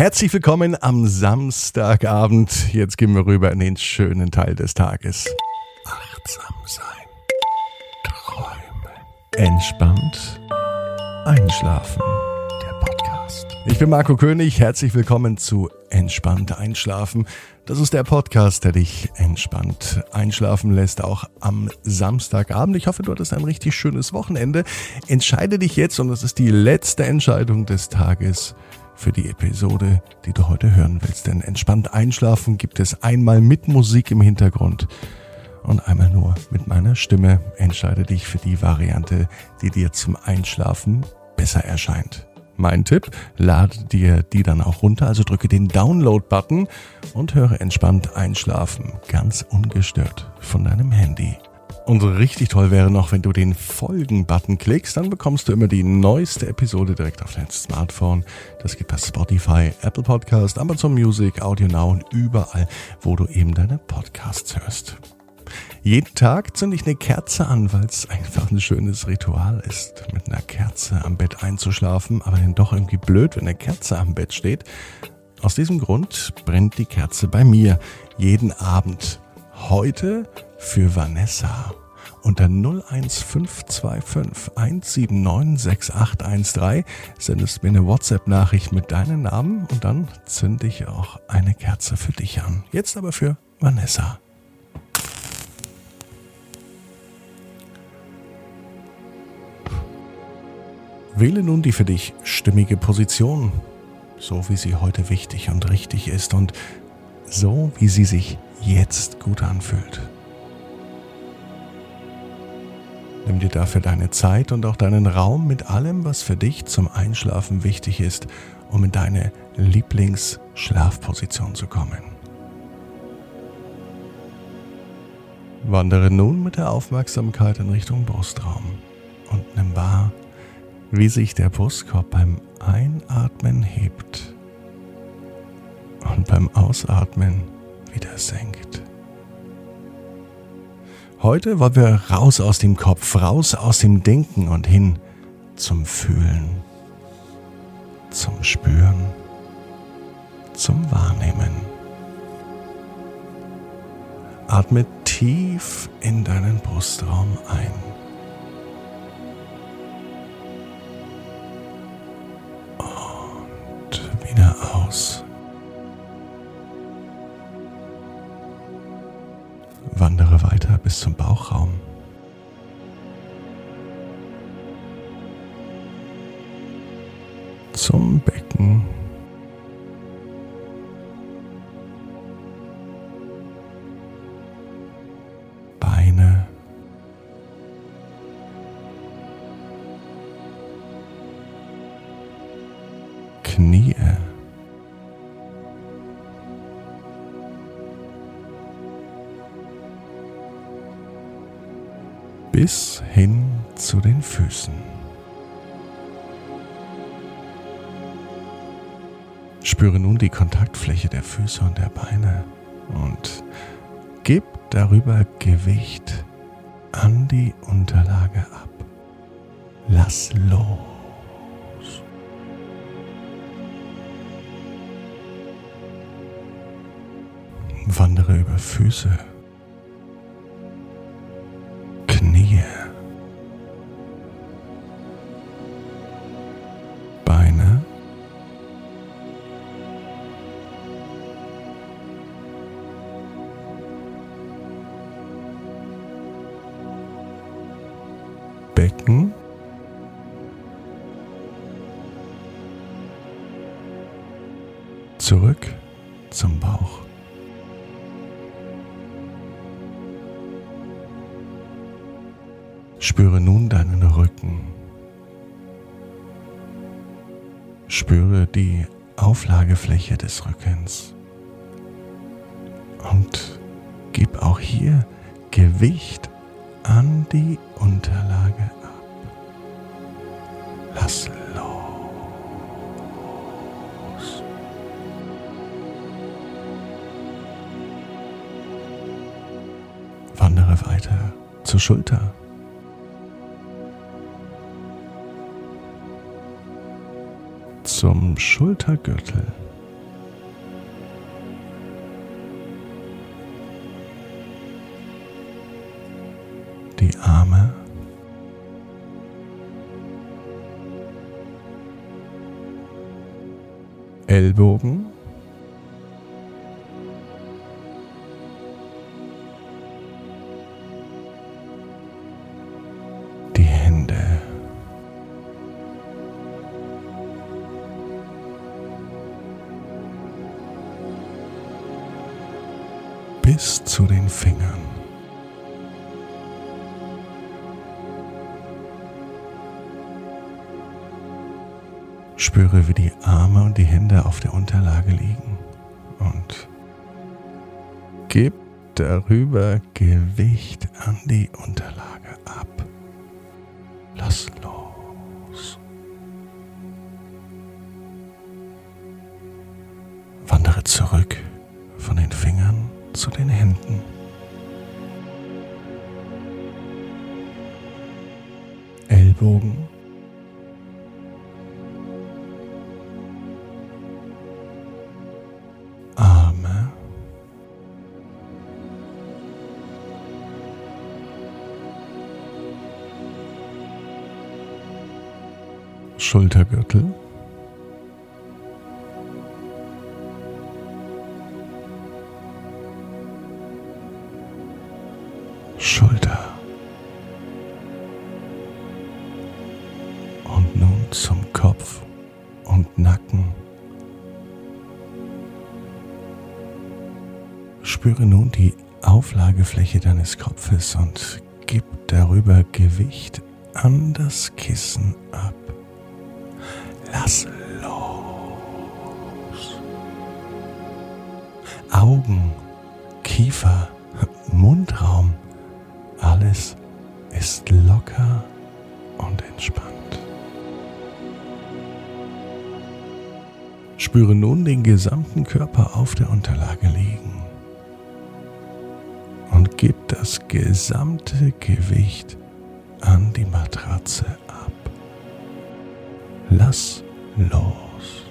Herzlich willkommen am Samstagabend. Jetzt gehen wir rüber in den schönen Teil des Tages. Achtsam sein. Träumen. Entspannt. Einschlafen. Der Podcast. Ich bin Marco König. Herzlich willkommen zu Entspannt Einschlafen. Das ist der Podcast, der dich entspannt einschlafen lässt, auch am Samstagabend. Ich hoffe, du hattest ein richtig schönes Wochenende. Entscheide dich jetzt, und das ist die letzte Entscheidung des Tages, für die Episode, die du heute hören willst. Denn entspannt einschlafen gibt es einmal mit Musik im Hintergrund und einmal nur mit meiner Stimme. Entscheide dich für die Variante, die dir zum Einschlafen besser erscheint. Mein Tipp, lade dir die dann auch runter, also drücke den Download-Button und höre entspannt einschlafen, ganz ungestört von deinem Handy. Und richtig toll wäre noch, wenn du den Folgen-Button klickst, dann bekommst du immer die neueste Episode direkt auf dein Smartphone. Das geht bei Spotify, Apple Podcast, Amazon Music, Audio Now und überall, wo du eben deine Podcasts hörst. Jeden Tag zünde ich eine Kerze an, weil es einfach ein schönes Ritual ist, mit einer Kerze am Bett einzuschlafen, aber dann doch irgendwie blöd, wenn eine Kerze am Bett steht. Aus diesem Grund brennt die Kerze bei mir jeden Abend. Heute für Vanessa unter 01525 179 6813 sendest mir eine WhatsApp-Nachricht mit deinem Namen und dann zünde ich auch eine Kerze für dich an. Jetzt aber für Vanessa. Wähle nun die für dich stimmige Position, so wie sie heute wichtig und richtig ist und so wie sie sich jetzt gut anfühlt. Nimm dir dafür deine Zeit und auch deinen Raum mit allem, was für dich zum Einschlafen wichtig ist, um in deine Lieblingsschlafposition zu kommen. Wandere nun mit der Aufmerksamkeit in Richtung Brustraum und nimm wahr, wie sich der Brustkorb beim Einatmen hebt und beim Ausatmen wieder senkt. Heute wollen wir raus aus dem Kopf, raus aus dem Denken und hin zum Fühlen, zum Spüren, zum Wahrnehmen. Atme tief in deinen Brustraum ein. Bis zum Bauchraum. Zum Becken. Beine. Knie. Bis hin zu den Füßen. Spüre nun die Kontaktfläche der Füße und der Beine und gib darüber Gewicht an die Unterlage ab. Lass los. Wandere über Füße zum Bauch. Spüre nun deinen Rücken. Spüre die Auflagefläche des Rückens. Und gib auch hier Gewicht an die Unterlage ab. Lass zur Schulter. Zum Schultergürtel. Die Arme. Ellbogen. Bis zu den Fingern. Spüre, wie die Arme und die Hände auf der Unterlage liegen und gib darüber Gewicht an die Unterlage ab. Lass los. Wandere zurück von den Fingern zu den Händen. Ellbogen Schultergürtel. Spüre nun die Auflagefläche deines Kopfes und gib darüber Gewicht an das Kissen ab. Lass los. Augen, Kiefer, Mundraum, alles ist locker und entspannt. Spüre nun den gesamten Körper auf der Unterlage liegen das gesamte Gewicht an die Matratze ab. Lass los.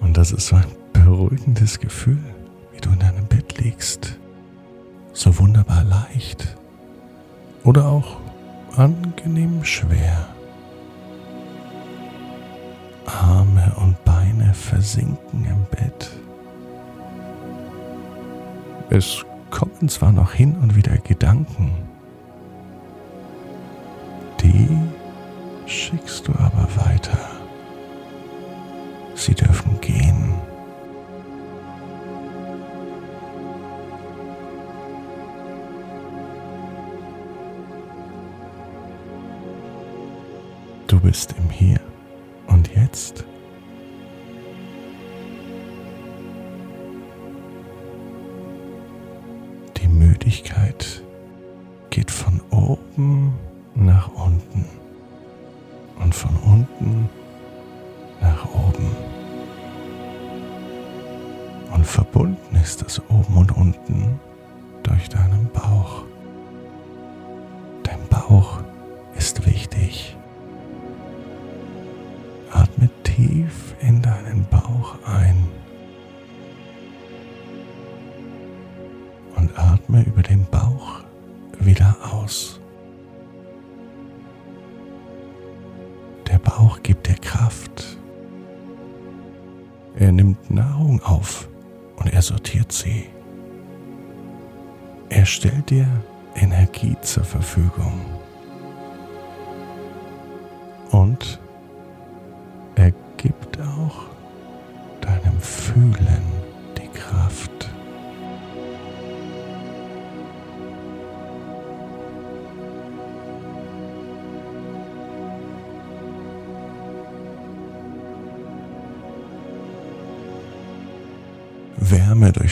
Und das ist so ein beruhigendes Gefühl, wie du in deinem Bett liegst. So wunderbar leicht. Oder auch angenehm schwer. Arme und Beine versinken im Bett. Es kommen zwar noch hin und wieder Gedanken, die schickst du aber weiter. Sie dürfen gehen. Du bist im Hier und Jetzt. Müdigkeit geht von oben nach unten und von unten nach oben. Und verbunden ist er sortiert sie. Er stellt dir Energie zur Verfügung. Und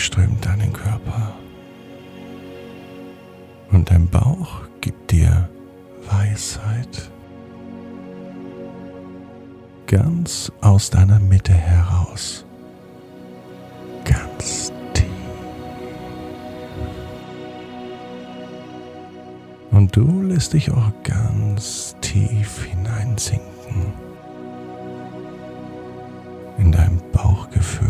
durchströmt deinen Körper. Und dein Bauch gibt dir Weisheit. Ganz aus deiner Mitte heraus. Ganz tief. Und du lässt dich auch ganz tief hineinsinken in dein Bauchgefühl.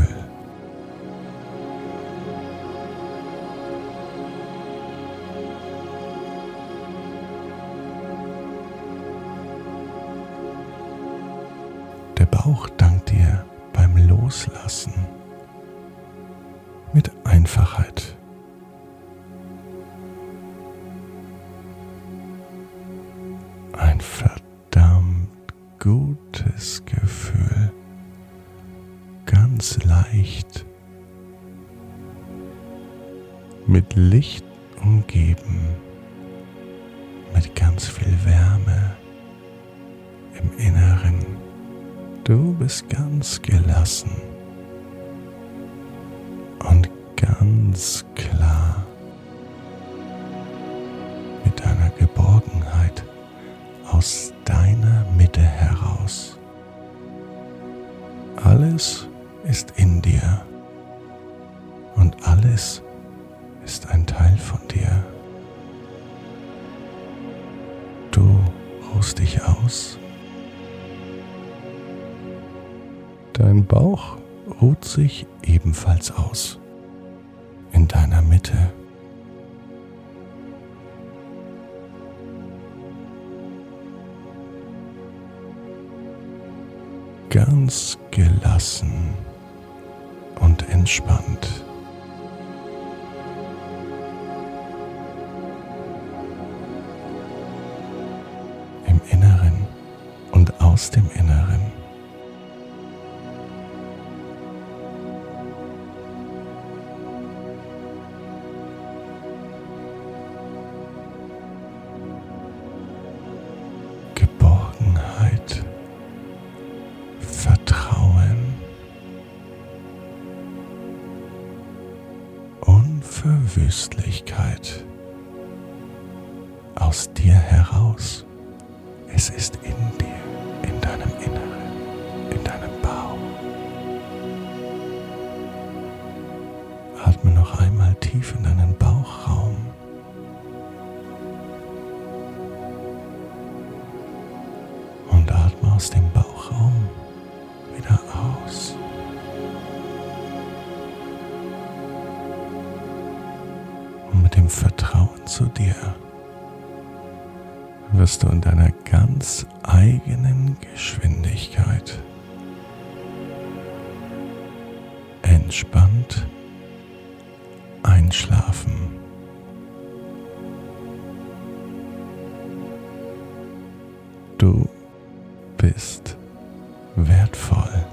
Bauch dankt dir beim Loslassen mit Einfachheit. Ein verdammt gutes Gefühl, ganz leicht, mit Licht umgeben, mit ganz viel Wärme im Inneren. Du bist ganz gelassen und ganz klar mit deiner Geborgenheit aus deiner Mitte heraus. Alles ist in dir und alles ist ein Teil von dir. Du ruhst dich aus. Dein Bauch ruht sich ebenfalls aus in deiner Mitte. Ganz gelassen und entspannt. Im Inneren und aus dem Inneren. Atme noch einmal tief in deinen Bauchraum. Und atme aus dem Bauchraum wieder aus. Und mit dem Vertrauen zu dir wirst du in deiner ganz eigenen Geschwindigkeit entspannt einschlafen. Du bist wertvoll.